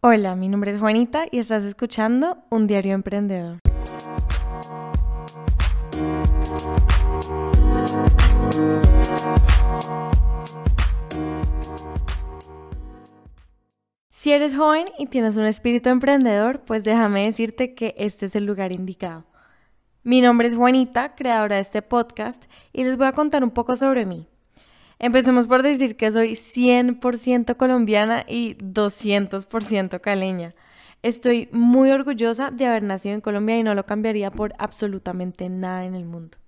Hola, mi nombre es Juanita y estás escuchando Un Diario Emprendedor. Si eres joven y tienes un espíritu emprendedor, pues déjame decirte que este es el lugar indicado. Mi nombre es Juanita, creadora de este podcast, y les voy a contar un poco sobre mí. Empecemos por decir que soy 100% colombiana y 200% caleña. Estoy muy orgullosa de haber nacido en Colombia y no lo cambiaría por absolutamente nada en el mundo.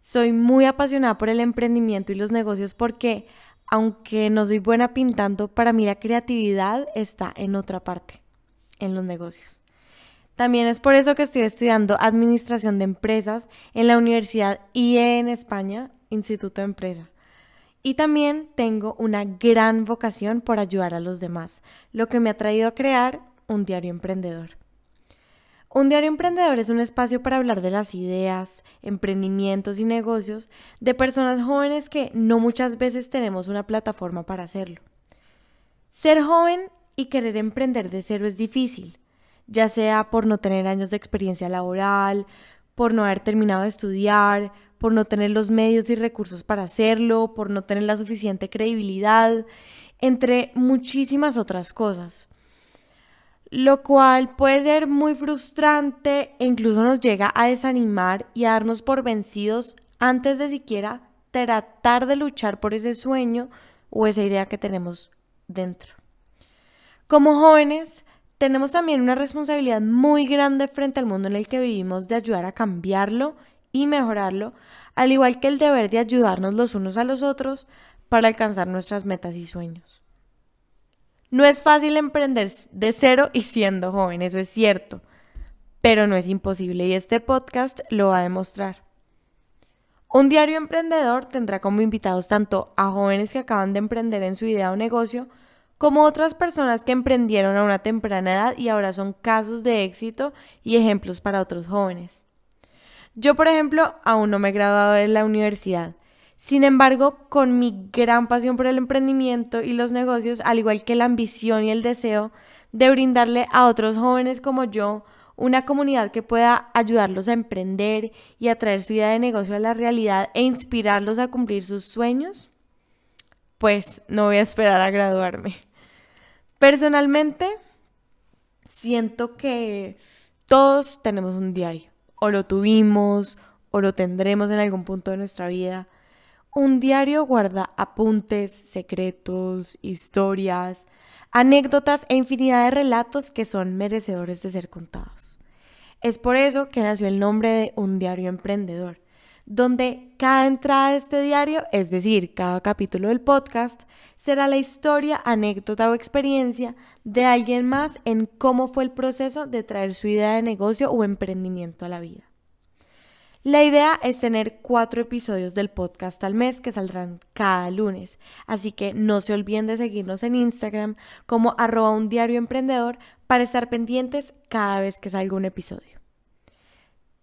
Soy muy apasionada por el emprendimiento y los negocios porque, aunque no soy buena pintando, para mí la creatividad está en otra parte, en los negocios. También es por eso que estoy estudiando Administración de Empresas en la Universidad IE en España, Instituto de Empresa. Y también tengo una gran vocación por ayudar a los demás, lo que me ha traído a crear un diario emprendedor. Un diario emprendedor es un espacio para hablar de las ideas, emprendimientos y negocios de personas jóvenes que no muchas veces tenemos una plataforma para hacerlo. Ser joven y querer emprender de cero es difícil, ya sea por no tener años de experiencia laboral, por no haber terminado de estudiar, por no tener los medios y recursos para hacerlo, por no tener la suficiente credibilidad, entre muchísimas otras cosas. Lo cual puede ser muy frustrante e incluso nos llega a desanimar y a darnos por vencidos antes de siquiera tratar de luchar por ese sueño o esa idea que tenemos dentro. Como jóvenes, tenemos también una responsabilidad muy grande frente al mundo en el que vivimos de ayudar a cambiarlo y mejorarlo, al igual que el deber de ayudarnos los unos a los otros para alcanzar nuestras metas y sueños. No es fácil emprender de cero y siendo joven, eso es cierto, pero no es imposible y este podcast lo va a demostrar. Un diario emprendedor tendrá como invitados tanto a jóvenes que acaban de emprender en su idea o negocio, como otras personas que emprendieron a una temprana edad y ahora son casos de éxito y ejemplos para otros jóvenes. Yo, por ejemplo, aún no me he graduado de la universidad. Sin embargo, con mi gran pasión por el emprendimiento y los negocios, al igual que la ambición y el deseo de brindarle a otros jóvenes como yo una comunidad que pueda ayudarlos a emprender y a traer su idea de negocio a la realidad e inspirarlos a cumplir sus sueños, pues no voy a esperar a graduarme. Personalmente, siento que todos tenemos un diario o lo tuvimos o lo tendremos en algún punto de nuestra vida. Un diario guarda apuntes, secretos, historias, anécdotas e infinidad de relatos que son merecedores de ser contados. Es por eso que nació el nombre de Un Diario Emprendedor, donde cada entrada de este diario, es decir, cada capítulo del podcast, será la historia, anécdota o experiencia de alguien más en cómo fue el proceso de traer su idea de negocio o emprendimiento a la vida. La idea es tener cuatro episodios del podcast al mes que saldrán cada lunes, así que no se olviden de seguirnos en Instagram como arroba un diario emprendedor para estar pendientes cada vez que salga un episodio.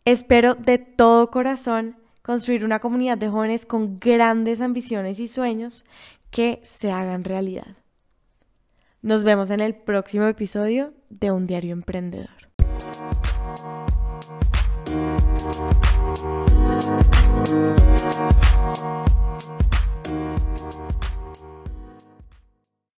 Espero de todo corazón construir una comunidad de jóvenes con grandes ambiciones y sueños que se hagan realidad. Nos vemos en el próximo episodio de Un Diario Emprendedor.